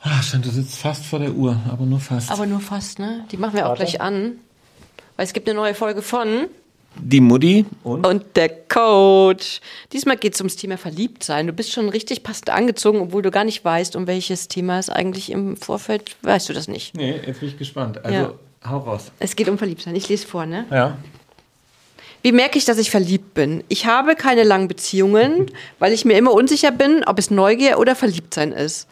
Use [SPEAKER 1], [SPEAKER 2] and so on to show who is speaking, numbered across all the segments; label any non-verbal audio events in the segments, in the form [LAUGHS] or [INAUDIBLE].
[SPEAKER 1] Ah, schon, du sitzt fast vor der Uhr, aber nur fast.
[SPEAKER 2] Aber nur fast, ne? Die machen wir auch gleich an. Weil es gibt eine neue Folge von
[SPEAKER 1] Die Mutti und?
[SPEAKER 2] und der Coach. Diesmal geht es ums Thema Verliebtsein. Du bist schon richtig passend angezogen, obwohl du gar nicht weißt, um welches Thema es eigentlich im Vorfeld, weißt du das nicht.
[SPEAKER 1] Nee, jetzt bin ich gespannt. Also,
[SPEAKER 2] Ja.
[SPEAKER 1] hau raus.
[SPEAKER 2] Es geht um Verliebtsein. Ich lese vor, ne?
[SPEAKER 1] Ja.
[SPEAKER 2] Wie merke ich, dass ich verliebt bin? Ich habe keine langen Beziehungen, weil ich mir immer unsicher bin, ob es Neugier oder Verliebtsein ist.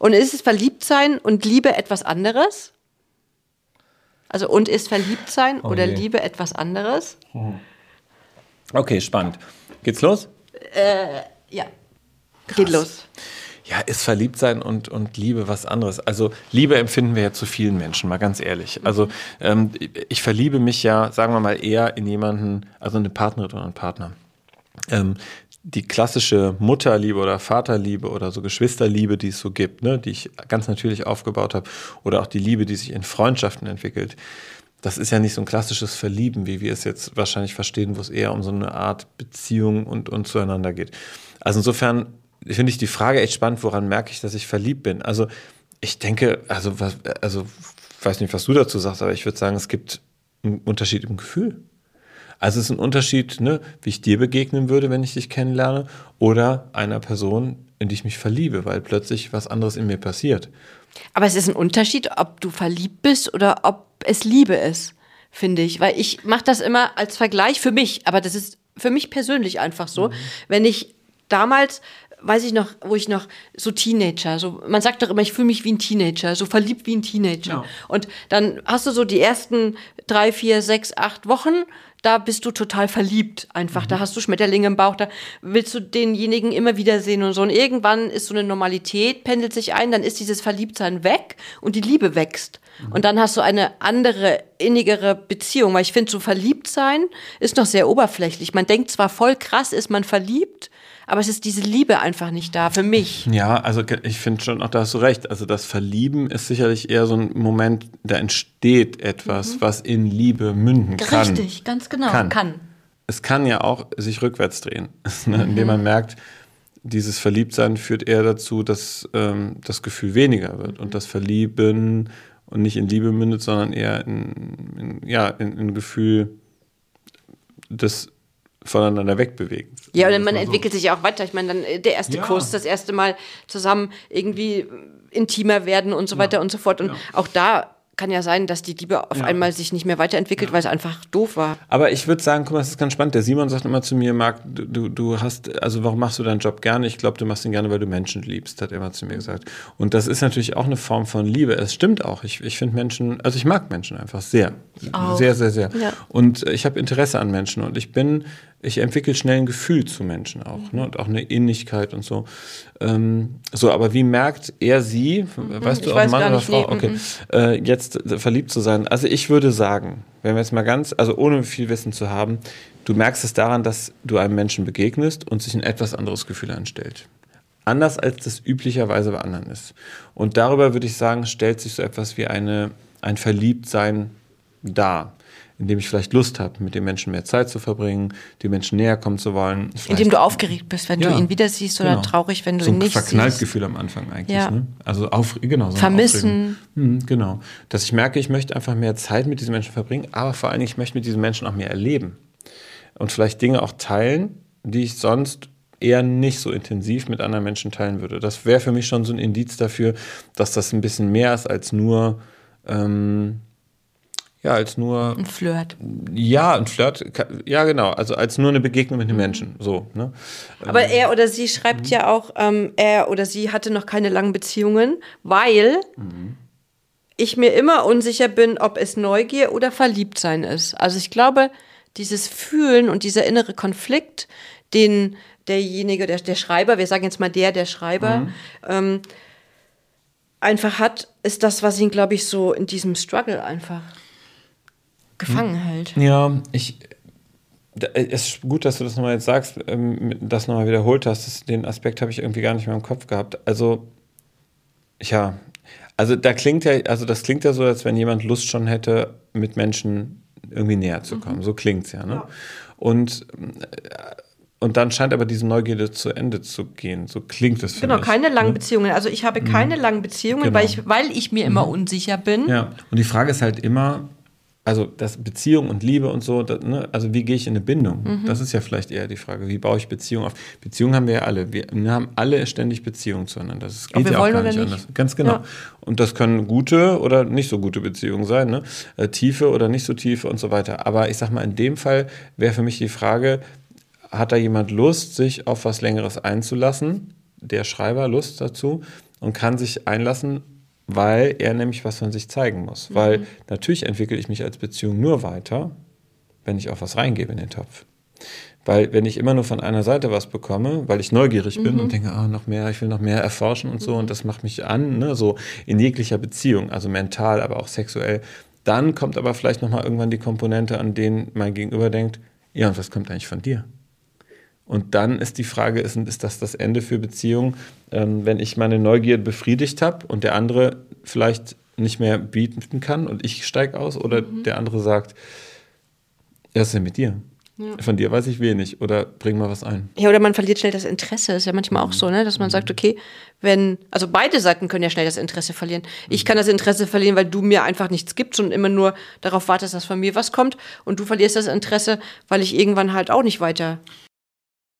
[SPEAKER 2] Und ist es Verliebtsein und Liebe etwas anderes? Also und ist Verliebtsein oder
[SPEAKER 1] je.
[SPEAKER 2] Liebe etwas anderes?
[SPEAKER 1] Okay, spannend. Geht's los?
[SPEAKER 2] Ja. Geht los.
[SPEAKER 1] Ja, ist Verliebtsein und, und Liebe was anderes. Also Liebe empfinden wir ja zu vielen Menschen, mal ganz ehrlich. Also ähm, ich verliebe mich ja, sagen wir mal, eher in jemanden, also eine Partnerin oder einen Partner. Ähm, die klassische Mutterliebe oder Vaterliebe oder so Geschwisterliebe, die es so gibt, ne, die ich ganz natürlich aufgebaut habe, oder auch die Liebe, die sich in Freundschaften entwickelt, das ist ja nicht so ein klassisches Verlieben, wie wir es jetzt wahrscheinlich verstehen, wo es eher um so eine Art Beziehung und, und zueinander geht. Also insofern finde ich die Frage echt spannend, woran merke ich, dass ich verliebt bin? Also ich denke, also was, also weiß nicht, was du dazu sagst, aber ich würde sagen, es gibt einen Unterschied im Gefühl. Also es ist ein Unterschied, ne, wie ich dir begegnen würde, wenn ich dich kennenlerne, oder einer Person, in die ich mich verliebe, weil plötzlich was anderes in mir passiert.
[SPEAKER 2] Aber es ist ein Unterschied, ob du verliebt bist oder ob es Liebe ist, finde ich. Weil ich mache das immer als Vergleich für mich, aber das ist für mich persönlich einfach so. Wenn ich damals, weiß ich noch, wo ich noch so Teenager, so man sagt doch immer, ich fühle mich wie ein Teenager, so verliebt wie ein Teenager.
[SPEAKER 1] Ja.
[SPEAKER 2] Und dann hast du so die ersten drei, vier, sechs, acht Wochen, da bist du total verliebt einfach. Da hast du Schmetterlinge im Bauch, da willst du denjenigen immer wieder sehen und so. Und irgendwann ist so eine Normalität, pendelt sich ein, dann ist dieses Verliebtsein weg und die Liebe wächst. Und dann hast du eine andere, innigere Beziehung. Weil ich finde, so verliebt sein ist noch sehr oberflächlich. Man denkt zwar voll krass, ist man verliebt, aber es ist diese Liebe einfach nicht da, für mich.
[SPEAKER 1] Ja, also ich finde schon, auch da hast du recht. Also das Verlieben ist sicherlich eher so ein Moment, da entsteht etwas, was in Liebe münden kann.
[SPEAKER 2] Richtig, ganz genau.
[SPEAKER 1] Kann. Es kann ja auch sich rückwärts drehen, [LAUGHS] ne, indem man merkt, dieses Verliebtsein führt eher dazu, dass ähm, das Gefühl weniger wird und das Verlieben und nicht in Liebe mündet, sondern eher in, in, ja, in, in ein Gefühl des voneinander wegbewegen.
[SPEAKER 2] Ja, und man
[SPEAKER 1] mal so.
[SPEAKER 2] entwickelt sich ja auch weiter. Ich meine, dann äh, der erste
[SPEAKER 1] Ja.
[SPEAKER 2] Kurs, das erste Mal zusammen irgendwie intimer werden und so weiter und so fort. Und
[SPEAKER 1] Ja.
[SPEAKER 2] auch da kann ja sein, dass die Liebe auf
[SPEAKER 1] Ja.
[SPEAKER 2] einmal sich nicht mehr weiterentwickelt, weil es einfach doof war.
[SPEAKER 1] Aber ich würde sagen, guck mal, das ist ganz spannend. Der Simon sagt immer zu mir, Marc, du, du- hast, also warum machst du deinen Job gerne? Ich glaube, du machst ihn gerne, weil du Menschen liebst, hat er immer zu mir gesagt. Und das ist natürlich auch eine Form von Liebe. Es stimmt auch. Ich, ich finde Menschen, also ich mag Menschen einfach sehr. Sehr, sehr, sehr.
[SPEAKER 2] Ja.
[SPEAKER 1] Und ich habe Interesse an Menschen und ich bin, ich entwickle schnell ein Gefühl zu Menschen auch, ne? Und auch eine Innigkeit und so. Ähm, so, aber wie merkt er sie, weißt
[SPEAKER 2] ich
[SPEAKER 1] du, ob Mann oder
[SPEAKER 2] nicht,
[SPEAKER 1] Frau,
[SPEAKER 2] nee,
[SPEAKER 1] okay, äh, jetzt äh, verliebt zu sein? Also ich würde sagen, wenn wir jetzt mal ganz, also ohne viel Wissen zu haben, du merkst es daran, dass du einem Menschen begegnest und sich ein etwas anderes Gefühl anstellt. Anders als das üblicherweise bei anderen ist. Und darüber würde ich sagen, stellt sich so etwas wie eine, ein Verliebtsein dar, indem ich vielleicht Lust habe, mit den Menschen mehr Zeit zu verbringen, die Menschen näher kommen zu wollen.
[SPEAKER 2] Indem
[SPEAKER 1] Vielleicht-
[SPEAKER 2] du aufgeregt bist, wenn
[SPEAKER 1] Ja.
[SPEAKER 2] du ihn wieder siehst oder
[SPEAKER 1] Genau.
[SPEAKER 2] traurig, wenn du
[SPEAKER 1] so
[SPEAKER 2] ihn
[SPEAKER 1] ein
[SPEAKER 2] nicht siehst.
[SPEAKER 1] Gefühl am Anfang eigentlich.
[SPEAKER 2] Ja.
[SPEAKER 1] Ne? Also auf, genau. So ein
[SPEAKER 2] Vermissen.
[SPEAKER 1] Mhm, genau. Dass ich merke, ich möchte einfach mehr Zeit mit diesen Menschen verbringen, aber vor allen Dingen, ich möchte mit diesen Menschen auch mehr erleben. Und vielleicht Dinge auch teilen, die ich sonst eher nicht so intensiv mit anderen Menschen teilen würde. Das wäre für mich schon so ein Indiz dafür, dass das ein bisschen mehr ist als nur, ähm, ja, als nur
[SPEAKER 2] Ein Flirt.
[SPEAKER 1] ja, ein Flirt, ja genau, also als nur eine Begegnung mit einem Menschen, so, ne?
[SPEAKER 2] Aber er oder sie schreibt ja auch, ähm, er oder sie hatte noch keine langen Beziehungen, weil ich mir immer unsicher bin, ob es Neugier oder Verliebtsein ist. Also ich glaube, dieses Fühlen und dieser innere Konflikt, den derjenige, der, der Schreiber, wir sagen jetzt mal der, der Schreiber, ähm, einfach hat, ist das, was ihn, glaube ich, so in diesem Struggle einfach gefangen hält.
[SPEAKER 1] Ja, ich, da- es ist gut, dass du das nochmal jetzt sagst, ähm, das nochmal wiederholt hast, das, den Aspekt habe ich irgendwie gar nicht mehr im Kopf gehabt. Also, ja, also da klingt ja, also das klingt ja so, als wenn jemand Lust schon hätte, mit Menschen irgendwie näher zu kommen. So klingt's ja, ne? Und äh, und dann scheint aber diese Neugierde zu Ende zu gehen. So klingt es für
[SPEAKER 2] Genau,
[SPEAKER 1] mich.
[SPEAKER 2] keine langen Beziehungen. Also ich habe keine langen Beziehungen,
[SPEAKER 1] Genau.
[SPEAKER 2] weil, ich, weil ich mir immer unsicher bin.
[SPEAKER 1] Ja, und die Frage ist halt immer, also das Beziehung und Liebe und so, das, ne, also wie gehe ich in eine Bindung?
[SPEAKER 2] Mhm.
[SPEAKER 1] Das ist ja vielleicht eher die Frage, wie baue ich Beziehung auf? Beziehungen haben wir ja alle. Wir, haben alle ständig Beziehungen zueinander. Das geht ja auch gar nicht,
[SPEAKER 2] nicht.
[SPEAKER 1] anders. Ganz genau.
[SPEAKER 2] Ja.
[SPEAKER 1] Und das können gute oder nicht so gute Beziehungen sein, ne? Äh, tiefe oder nicht so tiefe und so weiter. Aber ich sag mal, in dem Fall wäre für mich die Frage, hat da jemand Lust, sich auf was Längeres einzulassen? Der Schreiber Lust dazu und kann sich einlassen, weil er nämlich was von sich zeigen muss. Weil natürlich entwickle ich mich als Beziehung nur weiter, wenn ich auch was reingebe in den Topf. Weil wenn ich immer nur von einer Seite was bekomme, weil ich neugierig bin und denke, ah, noch mehr, ich will noch mehr erforschen und so, und das macht mich an, ne, so in jeglicher Beziehung, also mental, aber auch sexuell, dann kommt aber vielleicht nochmal irgendwann die Komponente, an denen mein Gegenüber denkt, ja, und was kommt eigentlich von dir? Und dann ist die Frage, ist, ist das das Ende für Beziehungen, ähm, wenn ich meine Neugierde befriedigt habe und der andere vielleicht nicht mehr bieten kann und ich steige aus oder der andere sagt, ja, was ist denn mit dir? Von dir weiß ich wenig oder bring mal was ein.
[SPEAKER 2] Ja, oder man verliert schnell das Interesse. Ist ja manchmal auch so, ne? dass man sagt, okay, wenn, also beide Seiten können ja schnell das Interesse verlieren. Ich kann das Interesse verlieren, weil du mir einfach nichts gibst und immer nur darauf wartest, dass von mir was kommt. Und du verlierst das Interesse, weil ich irgendwann halt auch nicht weiter.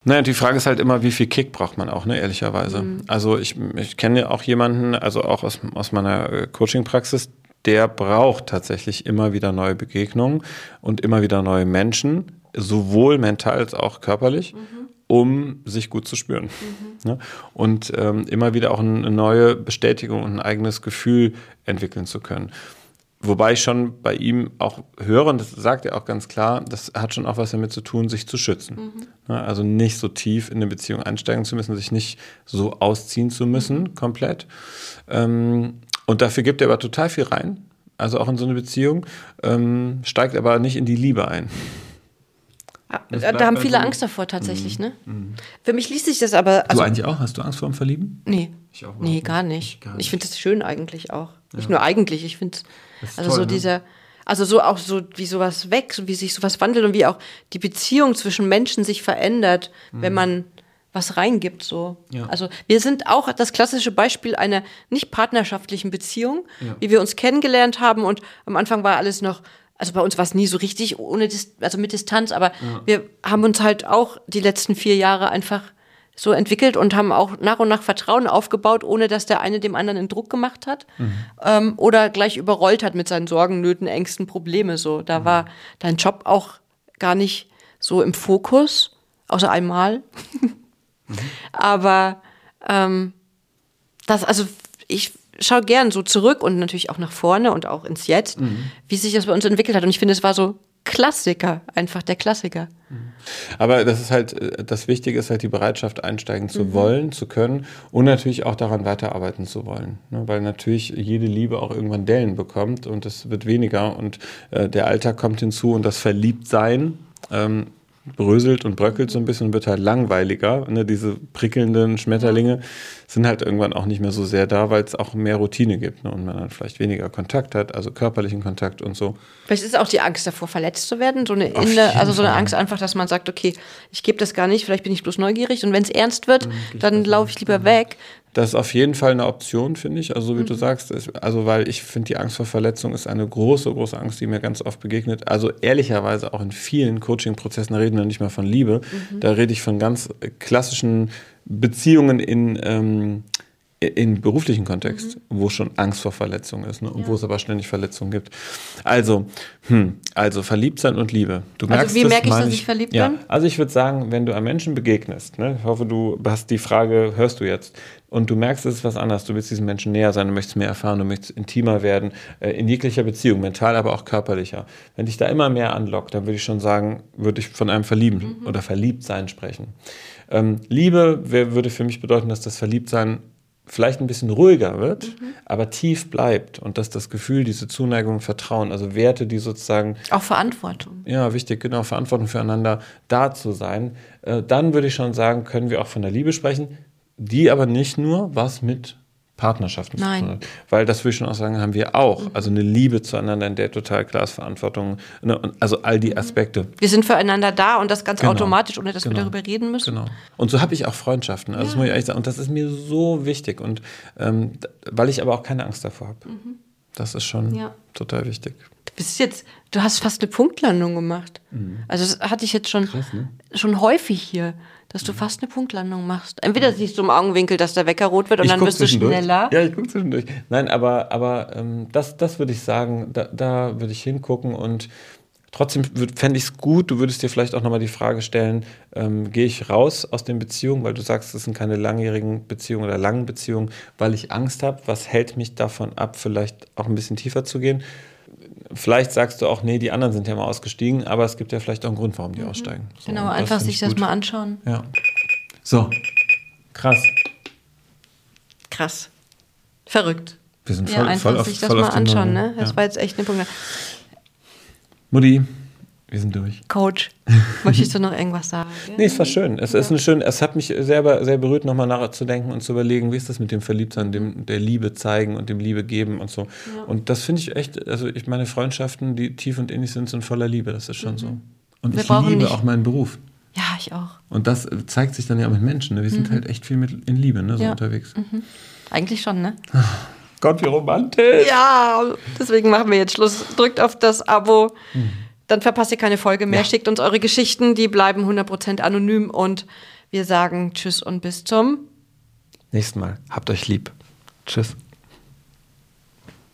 [SPEAKER 1] Naja, die Frage ist halt immer, wie viel Kick braucht man auch, ne, ehrlicherweise. Also ich, ich kenne auch jemanden, also auch aus, aus meiner äh, Coaching-Praxis, der braucht tatsächlich immer wieder neue Begegnungen und immer wieder neue Menschen, sowohl mental als auch körperlich, um sich gut zu spüren. Ne? Und ähm, immer wieder auch eine neue Bestätigung und ein eigenes Gefühl entwickeln zu können. Wobei ich schon bei ihm auch höre, und das sagt er auch ganz klar, das hat schon auch was damit zu tun, sich zu schützen. Ne, Also nicht so tief in eine Beziehung einsteigen zu müssen, sich nicht so ausziehen zu müssen, komplett. Ähm, und dafür gibt er aber total viel rein, also auch in so eine Beziehung, ähm, steigt aber nicht in die Liebe ein. Das
[SPEAKER 2] Da, haben viele
[SPEAKER 1] so-
[SPEAKER 2] Angst davor tatsächlich, ne? Für mich liest sich das aber.
[SPEAKER 1] Du
[SPEAKER 2] Also,
[SPEAKER 1] eigentlich auch? Hast du Angst vor dem Verlieben?
[SPEAKER 2] nee.
[SPEAKER 1] Ich auch
[SPEAKER 2] nee, gar
[SPEAKER 1] nicht.
[SPEAKER 2] nicht.
[SPEAKER 1] Ich gar
[SPEAKER 2] Ich
[SPEAKER 1] nicht.
[SPEAKER 2] finde es schön eigentlich auch. Nicht nur eigentlich, ich finde
[SPEAKER 1] ist
[SPEAKER 2] also
[SPEAKER 1] toll,
[SPEAKER 2] so
[SPEAKER 1] ne?
[SPEAKER 2] dieser, also so auch so, wie sowas wächst, wie sich sowas wandelt und wie auch die Beziehung zwischen Menschen sich verändert, wenn man was reingibt, so.
[SPEAKER 1] Mhm. Ja.
[SPEAKER 2] Also wir sind auch das klassische Beispiel einer nicht partnerschaftlichen Beziehung,
[SPEAKER 1] Ja.
[SPEAKER 2] wie wir uns kennengelernt haben und am Anfang war alles noch, also bei uns war es nie so richtig ohne, also mit Distanz, aber wir haben uns halt auch die letzten vier Jahre einfach so entwickelt und haben auch nach und nach Vertrauen aufgebaut, ohne dass der eine dem anderen einen Druck gemacht hat ähm, oder gleich überrollt hat mit seinen Sorgen, Nöten, Ängsten, Probleme. So, da war dein Job auch gar nicht so im Fokus, außer einmal. [LAUGHS] Aber ähm, das, also ich schaue gern so zurück und natürlich auch nach vorne und auch ins Jetzt, wie sich das bei uns entwickelt hat. Und ich finde, es war so Klassiker, einfach der Klassiker.
[SPEAKER 1] Aber das ist halt, äh, das Wichtige ist halt die Bereitschaft, einsteigen zu wollen, zu können und natürlich auch daran weiterarbeiten zu wollen. Ne? Weil natürlich jede Liebe auch irgendwann Dellen bekommt und es wird weniger und äh, der Alltag kommt hinzu und das Verliebtsein ähm, bröselt und bröckelt so ein bisschen und wird halt langweiliger. Ne? Diese prickelnden Schmetterlinge sind halt irgendwann auch nicht mehr so sehr da, weil es auch mehr Routine gibt ne? und man dann vielleicht weniger Kontakt hat, also körperlichen Kontakt und so.
[SPEAKER 2] Vielleicht ist auch die Angst davor, verletzt zu werden, so eine innere, also so eine. Angst einfach, dass man sagt, okay, ich gebe das gar nicht, vielleicht bin ich bloß neugierig und wenn es ernst wird, dann laufe ich lieber weg.
[SPEAKER 1] Das ist auf jeden Fall eine Option, finde ich. Also, so wie du sagst, also, weil ich finde, die Angst vor Verletzung ist eine große, große Angst, die mir ganz oft begegnet. Also, ehrlicherweise auch in vielen Coaching-Prozessen, da reden wir nicht mehr von Liebe, da rede ich von ganz klassischen Beziehungen in, ähm, in beruflichen Kontext, wo schon Angst vor Verletzung ist ne? und wo es aber ständig Verletzungen gibt. Also, hm, also verliebt sein und Liebe. Du
[SPEAKER 2] Also
[SPEAKER 1] merkst
[SPEAKER 2] wie
[SPEAKER 1] es,
[SPEAKER 2] merke ich, dass ich verliebt
[SPEAKER 1] ja,
[SPEAKER 2] bin?
[SPEAKER 1] Also ich würde sagen, wenn du einem Menschen begegnest, ne, ich hoffe, du hast die Frage, hörst du jetzt, und du merkst, es ist was anderes, du willst diesem Menschen näher sein, du möchtest mehr erfahren, du möchtest intimer werden, äh, in jeglicher Beziehung, mental, aber auch körperlicher. Wenn dich da immer mehr anlockt, dann würde ich schon sagen, würde ich von einem Verlieben oder Verliebtsein sprechen. Ähm, Liebe würde für mich bedeuten, dass das Verliebtsein vielleicht ein bisschen ruhiger wird, aber tief bleibt und dass das Gefühl, diese Zuneigung, Vertrauen, also Werte, die sozusagen
[SPEAKER 2] Auch Verantwortung.
[SPEAKER 1] ja, wichtig, genau, Verantwortung füreinander da zu sein. Äh, dann würde ich schon sagen, können wir auch von der Liebe sprechen, die aber nicht nur was mit Partnerschaften
[SPEAKER 2] Nein.
[SPEAKER 1] zu tun hat. Weil das würde ich schon auch sagen, haben wir auch. Also eine Liebe zueinander, in der total klar ist Verantwortung. Ne? Also all die Aspekte.
[SPEAKER 2] Wir sind füreinander da und das ganz
[SPEAKER 1] Genau.
[SPEAKER 2] automatisch, ohne dass
[SPEAKER 1] Genau.
[SPEAKER 2] wir darüber reden müssen.
[SPEAKER 1] Genau. Und so habe ich auch Freundschaften. Also das muss ich ehrlich sagen. Und das ist mir so wichtig. Und ähm, weil ich aber auch keine Angst davor habe. Das ist schon
[SPEAKER 2] Mhm. Ja.
[SPEAKER 1] total wichtig.
[SPEAKER 2] Du bist jetzt, du hast fast eine Punktlandung gemacht. Also das hatte ich jetzt schon,
[SPEAKER 1] ne?
[SPEAKER 2] schon häufig hier, dass du fast eine Punktlandung machst. Entweder siehst du im Augenwinkel, dass der Wecker rot wird und dann
[SPEAKER 1] guck
[SPEAKER 2] wirst du schneller.
[SPEAKER 1] Ja, ich gucke zwischendurch. Nein, aber, aber ähm, das, das würde ich sagen, da, da würde ich hingucken und trotzdem fände ich es gut, du würdest dir vielleicht auch nochmal die Frage stellen, ähm, gehe ich raus aus den Beziehungen, weil du sagst, es sind keine langjährigen Beziehungen oder langen Beziehungen, weil ich Angst habe, was hält mich davon ab, vielleicht auch ein bisschen tiefer zu gehen? Vielleicht sagst du auch, nee, die anderen sind ja mal ausgestiegen, aber es gibt ja vielleicht auch einen Grund, warum die aussteigen. So,
[SPEAKER 2] Genau, einfach sich
[SPEAKER 1] ich
[SPEAKER 2] das mal anschauen.
[SPEAKER 1] Ja. So, krass.
[SPEAKER 2] Krass. Verrückt.
[SPEAKER 1] Wir sind
[SPEAKER 2] ja,
[SPEAKER 1] voll,
[SPEAKER 2] einfach
[SPEAKER 1] voll auf,
[SPEAKER 2] sich das
[SPEAKER 1] voll
[SPEAKER 2] mal anschauen, ne? Das
[SPEAKER 1] Ja.
[SPEAKER 2] war jetzt echt eine Punkt.
[SPEAKER 1] Mutti, wir sind durch.
[SPEAKER 2] Coach, [LAUGHS] möchtest du noch irgendwas sagen?
[SPEAKER 1] Nee, es war schön. Es ist eine schöne, es hat mich selber sehr berührt, nochmal nachzudenken und zu überlegen, wie ist das mit dem Verliebtsein, dem der Liebe zeigen und dem Liebe geben und so. Und das finde ich echt, also ich meine Freundschaften, die tief und innig sind, sind voller Liebe. Das ist schon so. Und
[SPEAKER 2] Wir
[SPEAKER 1] ich liebe
[SPEAKER 2] nicht-
[SPEAKER 1] auch meinen Beruf.
[SPEAKER 2] Ja, ich auch.
[SPEAKER 1] Und das zeigt sich dann ja auch mit Menschen. Ne? Wir sind halt echt viel mit in Liebe, ne? so
[SPEAKER 2] Ja.
[SPEAKER 1] unterwegs.
[SPEAKER 2] Eigentlich schon, ne?
[SPEAKER 1] Gott, wie romantisch.
[SPEAKER 2] Ja, deswegen machen wir jetzt Schluss. Drückt auf das Abo. Dann verpasst ihr keine Folge mehr.
[SPEAKER 1] Ja.
[SPEAKER 2] Schickt uns eure Geschichten, die bleiben 100% anonym. Und wir sagen Tschüss und bis zum
[SPEAKER 1] Nächstes Mal. Habt euch lieb. Tschüss.